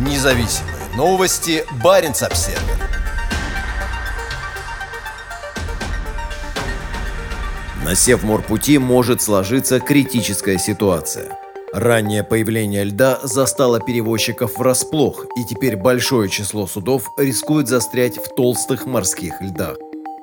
Независимые новости. Барин обсерва На Севморпути может сложиться критическая ситуация. Раннее появление льда застало перевозчиков врасплох, и теперь большое число судов рискует застрять в толстых морских льдах.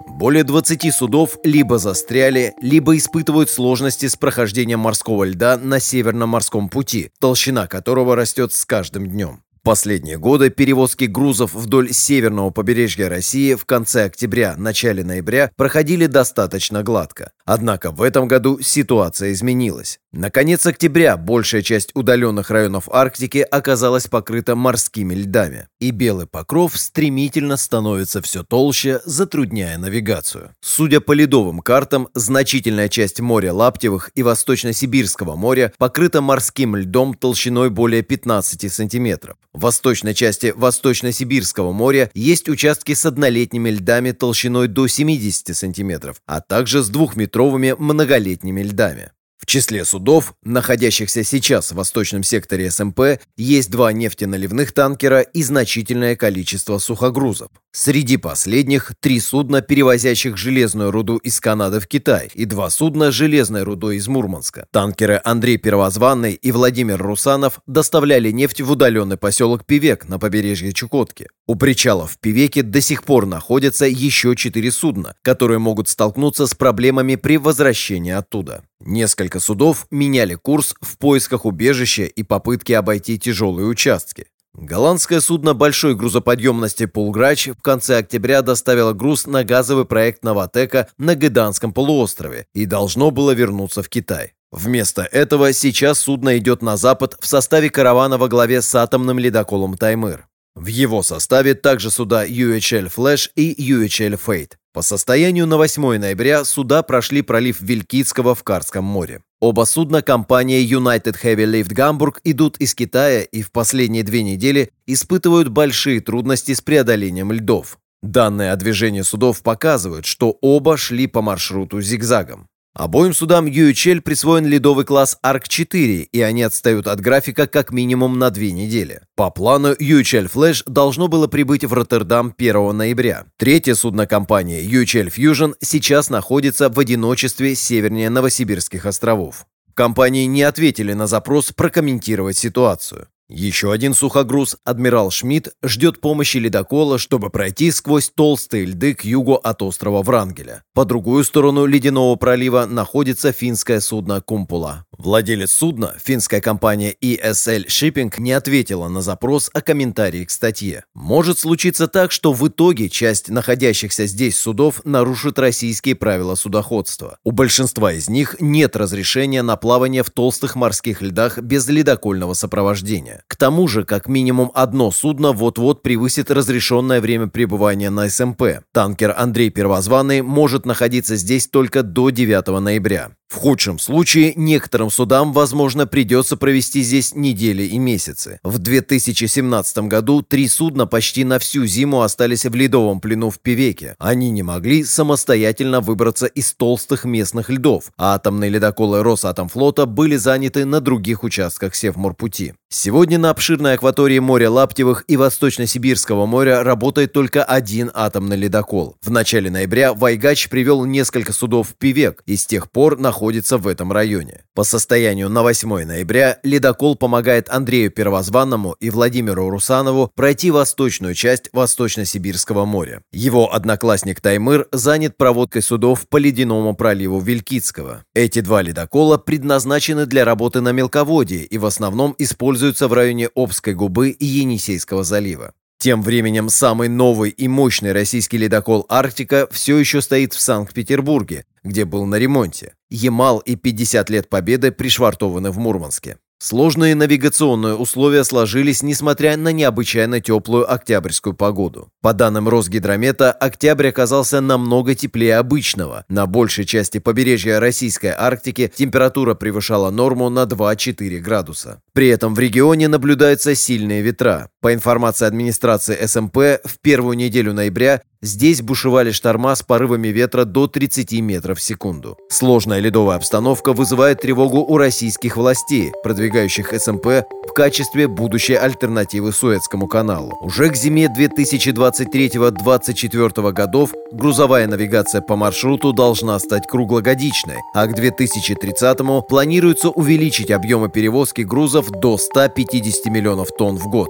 Более 20 судов либо застряли, либо испытывают сложности с прохождением морского льда на Северном морском пути, толщина которого растет с каждым днем последние годы перевозки грузов вдоль северного побережья России в конце октября, начале ноября проходили достаточно гладко. Однако в этом году ситуация изменилась. На конец октября большая часть удаленных районов Арктики оказалась покрыта морскими льдами, и белый покров стремительно становится все толще, затрудняя навигацию. Судя по ледовым картам, значительная часть моря Лаптевых и Восточно-Сибирского моря покрыта морским льдом толщиной более 15 сантиметров. В восточной части Восточно-Сибирского моря есть участки с однолетними льдами толщиной до 70 сантиметров, а также с двухметровыми многолетними льдами. В числе судов, находящихся сейчас в восточном секторе СМП, есть два нефтеналивных танкера и значительное количество сухогрузов. Среди последних три судна, перевозящих железную руду из Канады в Китай, и два судна с железной рудой из Мурманска. Танкеры Андрей Первозванный и Владимир Русанов доставляли нефть в удаленный поселок Пивек на побережье Чукотки. У причалов в Пивеке до сих пор находятся еще четыре судна, которые могут столкнуться с проблемами при возвращении оттуда. Несколько судов меняли курс в поисках убежища и попытки обойти тяжелые участки. Голландское судно большой грузоподъемности «Пулграч» в конце октября доставило груз на газовый проект «Новотека» на Гыданском полуострове и должно было вернуться в Китай. Вместо этого сейчас судно идет на запад в составе каравана во главе с атомным ледоколом «Таймыр». В его составе также суда UHL Flash и UHL Fate. По состоянию на 8 ноября суда прошли пролив Вилькицкого в Карском море. Оба судна компании United Heavy Lift Hamburg идут из Китая и в последние две недели испытывают большие трудности с преодолением льдов. Данные о движении судов показывают, что оба шли по маршруту зигзагом. Обоим судам UHL присвоен ледовый класс ARC-4, и они отстают от графика как минимум на две недели. По плану UHL Flash должно было прибыть в Роттердам 1 ноября. Третье судно компании UHL Fusion сейчас находится в одиночестве севернее Новосибирских островов. Компании не ответили на запрос прокомментировать ситуацию. Еще один сухогруз, адмирал Шмидт, ждет помощи ледокола, чтобы пройти сквозь толстые льды к югу от острова Врангеля. По другую сторону ледяного пролива находится финское судно «Кумпула». Владелец судна, финская компания ESL Shipping, не ответила на запрос о комментарии к статье. Может случиться так, что в итоге часть находящихся здесь судов нарушит российские правила судоходства. У большинства из них нет разрешения на плавание в толстых морских льдах без ледокольного сопровождения. К тому же, как минимум одно судно вот-вот превысит разрешенное время пребывания на СМП. Танкер Андрей Первозванный может находиться здесь только до 9 ноября. В худшем случае некоторым судам, возможно, придется провести здесь недели и месяцы. В 2017 году три судна почти на всю зиму остались в ледовом плену в Пивеке. Они не могли самостоятельно выбраться из толстых местных льдов, а атомные ледоколы Росатомфлота были заняты на других участках Севморпути. Сегодня на обширной акватории моря Лаптевых и Восточно-Сибирского моря работает только один атомный ледокол. В начале ноября Вайгач привел несколько судов в Пивек и с тех пор находится в этом районе. По состоянию на 8 ноября ледокол помогает Андрею Первозванному и Владимиру Русанову пройти восточную часть Восточно-Сибирского моря. Его одноклассник Таймыр занят проводкой судов по ледяному проливу Вилькицкого. Эти два ледокола предназначены для работы на мелководье и в основном используются в районе Обской губы и Енисейского залива. Тем временем самый новый и мощный российский ледокол «Арктика» все еще стоит в Санкт-Петербурге, где был на ремонте. Ямал и 50 лет победы пришвартованы в Мурманске. Сложные навигационные условия сложились, несмотря на необычайно теплую октябрьскую погоду. По данным Росгидромета, октябрь оказался намного теплее обычного. На большей части побережья Российской Арктики температура превышала норму на 2-4 градуса. При этом в регионе наблюдаются сильные ветра. По информации администрации СМП, в первую неделю ноября здесь бушевали шторма с порывами ветра до 30 метров в секунду. Сложная ледовая обстановка вызывает тревогу у российских властей, продвигающих СМП в качестве будущей альтернативы Суэцкому каналу. Уже к зиме 2023-2024 годов грузовая навигация по маршруту должна стать круглогодичной, а к 2030 планируется увеличить объемы перевозки грузов до 150 миллионов тонн в год.